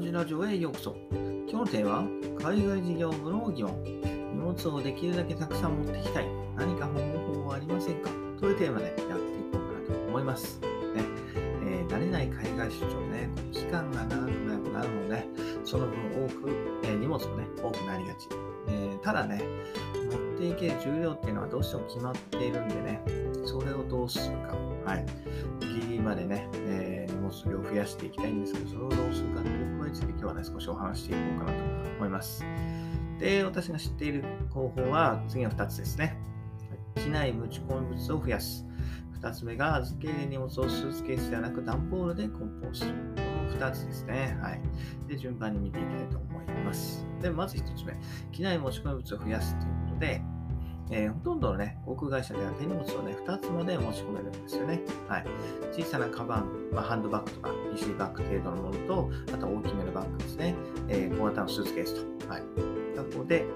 ジラジオへようこそ。今日のテーマは、海外事業部の疑問。荷物をできるだけたくさん持ってきたい。何か方法はありませんか？というテーマでやっていこうかなと思います。ねえー、慣れない海外出張ね、期間が長くなるので、その分多く、えー、荷物もね、多くなりがち。えー、ただね、持っていける重量っていうのはどうしても決まっているんでね、それをどうするか。はい。ギリギリまでね、えー、荷物量を増やしていきたいんですけど、それをどうするかということについて今日はね、少しお話していこうかなと思います。で、私が知っている方法は次の2つですね。機内持ち込み物を増やす。2つ目が預け入れ荷物をスーツケースではなく段ボールで梱包する。この2つですね。はい。で、順番に見ていきたいと思います。で、まず1つ目。機内持ち込み物を増やすということで、えー、ほとんどのね、航空会社では手荷物をね、2つまで持ち込めるんですよね。はい。小さなカバン、まあ、ハンドバッグとか PC バッグ程度のものと、あと大きめのバッグですね。えー、小型のスーツケースと。はい。ここで、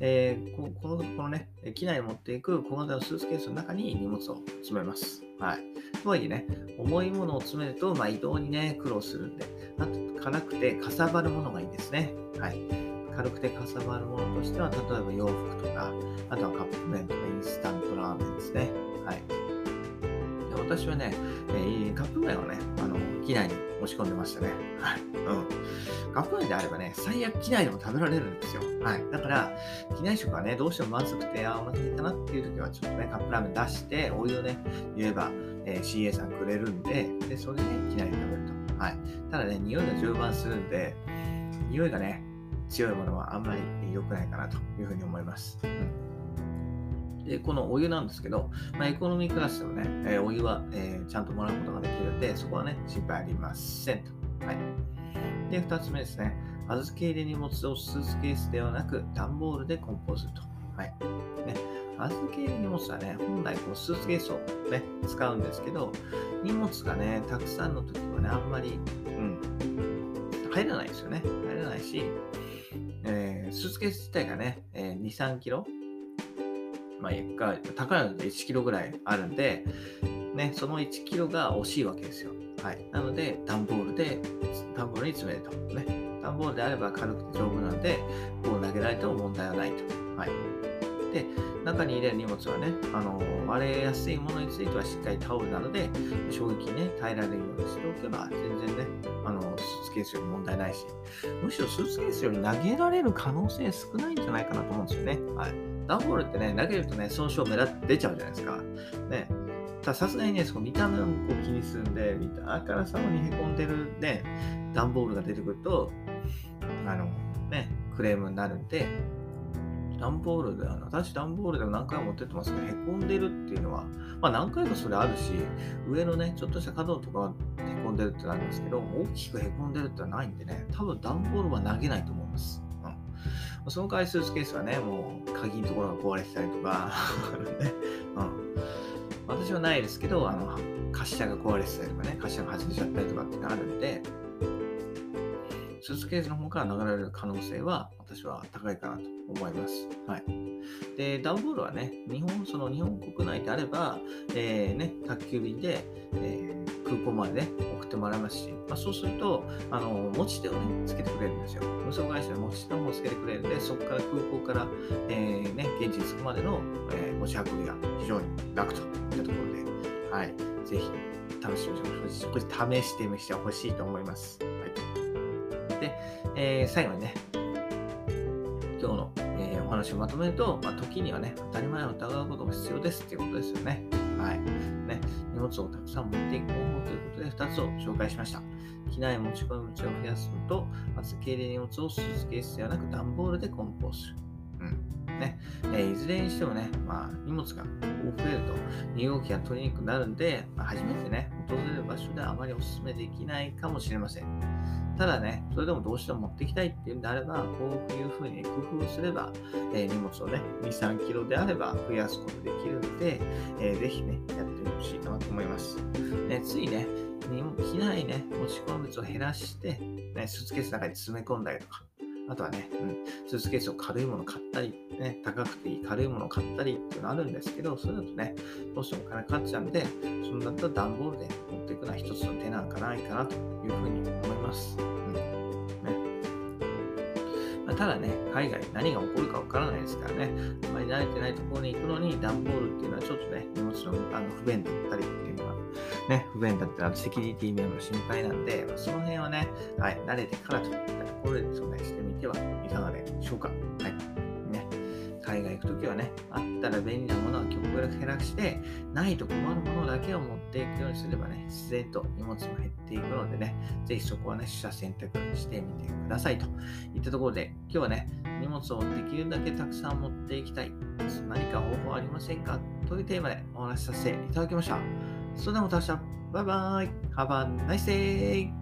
えー、ここのこのね、機内に持っていく小型のスーツケースの中に荷物を詰めます。はい。とはいえね、重いものを詰めると、まあ、移動にね、苦労するんで、あと、軽くてかさばるものがいいですね。はい。軽くてかさばるものとしては、例えば洋服とか、あとはカップ麺とかインスタントラーメンですね。はい。で私はね、えー、カップ麺をね、あの、機内に持ち込んでましたね。はい。うん。カップ麺であればね、最悪機内でも食べられるんですよ。はい。だから、機内食はね、どうしてもまずくて、あ、お腹減ったなっていう時は、ちょっとね、カップラーメン出して、お湯をね、言えば、えー、CA さんくれるんで、で、それでね、機内で食べると。はい。ただね、匂いが充満するんで、匂いがね、強いものはあんまり良くないかなというふうに思います。でこのお湯なんですけど、まあ、エコノミークラスでもね、え、お湯は、えー、ちゃんともらうことができるので、そこはね、心配ありませんと。はい、で、2つ目ですね。預け入れ荷物をスーツケースではなく、段ボールで梱包すると。はい。ね、預け入れ荷物はね、本来こうスーツケースをね、使うんですけど、荷物がね、たくさんの時はね、あんまり、うん、入らないですよね。入らないし、ー、スーツケース自体がね、えー、2、3キロ、まあ、高いので1キロぐらいあるんで、ね、その1キロが惜しいわけですよ。はい。なので、段ボールで、段ボールに詰めると。ね。段ボールであれば軽くて丈夫なんで、こう投げられても問題はないと。はい。で、中に入れる荷物はね、あの割れやすいものについてはしっかりタオルなどで衝撃にね、耐えられるようにしておけば、全然ね、あのスーツケースより問題ないし、むしろスーツケースより投げられる可能性少ないんじゃないかなと思うんですよね。はい。ダンボールってね、投げるとね、損傷目立って出ちゃうじゃないですか。ね。さすがにね、その見た目を気にするんで、見たあからさまにへこんでるね、段ボールが出てくると、あの、ね、クレームになるんで、段ボールで、あの私段ボールでも何回も持ってってますけど、へこんでるっていうのは、まあ何回かそれあるし、上のね、ちょっとした角とかはへこんでるってなるんですけど、大きくへこんでるってのはないんでね、多分段ボールは投げないと思います。うん、その回数スケースはね、もう鍵のところが壊れてたりとか、ね。うん、私はないですけど、あの、滑車が壊れてたりとかね、滑車が外れちゃったりとかっていうのがあるんで、スーツケースの方から流れる可能性は私は高いかなと思います。はい。で、ダウンボールはね、日本、その日本国内であれば、えー、ね、宅急便で、えー、空港までね、送ってもらいますし、まあ、そうすると、あの、持ち手をね、つけてくれるんですよ。無双会社で持ち手をつけてくれるんで、そこから空港から、えー、ね、現地に着くまでの、え持ち運びが非常に楽といったところで、はい。ぜひ、試してほし。試してみてほしいと思います。はい。で、えー、最後にね、今日の、話をまとめると、まあ、時にはね、当たり前を疑うことも必要ですっていうことですよね。はい。ね、荷物をたくさん持っていく方法ということで2つを紹介しました。機内持ち込み口を増やすのと、預け入れ荷物をスーツケースではなく段ボールで梱包する。ね、え、いずれにしてもね、まあ、荷物が増えると身動きが取りにくくなるんで、まあ、初めてね、訪れる場所ではあまりお勧めできないかもしれません。ただね、それでもどうしても持ってきたいっていうんであれば、こういうふうに工夫すれば、えー、荷物をね、2、3キロであれば増やすことできるので、えー、ぜひね、やってほしいかなと思います。ね、ついね、機内ね、持ち込む物を減らして、ね、スーツケースの中に詰め込んだりとか、あとはね、うん、スーツケースを軽いもの買ったり、ね、高くていい軽いもの買ったりっていうのあるんですけど、それだとね、どうしてもお金かかっちゃうんで、そんだったら段ボールで持っていくのは一つの手なんかないかなというふうに思います。うん。まただね、海外何が起こるかわからないですからね、あまり慣れてないところに行くのに段ボールっていうのはちょっとね、荷物のあの不便だったりっていうのは、ね、不便だったらセキュリティ面も心配なんで、その辺はね、はい、慣れてからといったところでですね、してみてはいかがでしょうか。はい。ね。海外行くときはね、あったら便利なものは極力減らして、ないと困るものだけを持っていくようにすればね、自然と荷物も減っていくのでね、ぜひそこはね、取捨選択してみてくださいといったところで、今日はね、荷物をできるだけたくさん持っていきたい。何か方法ありませんか？というテーマでお話しさせていただきました。それではまた明日。バイバイ。Have a nice day!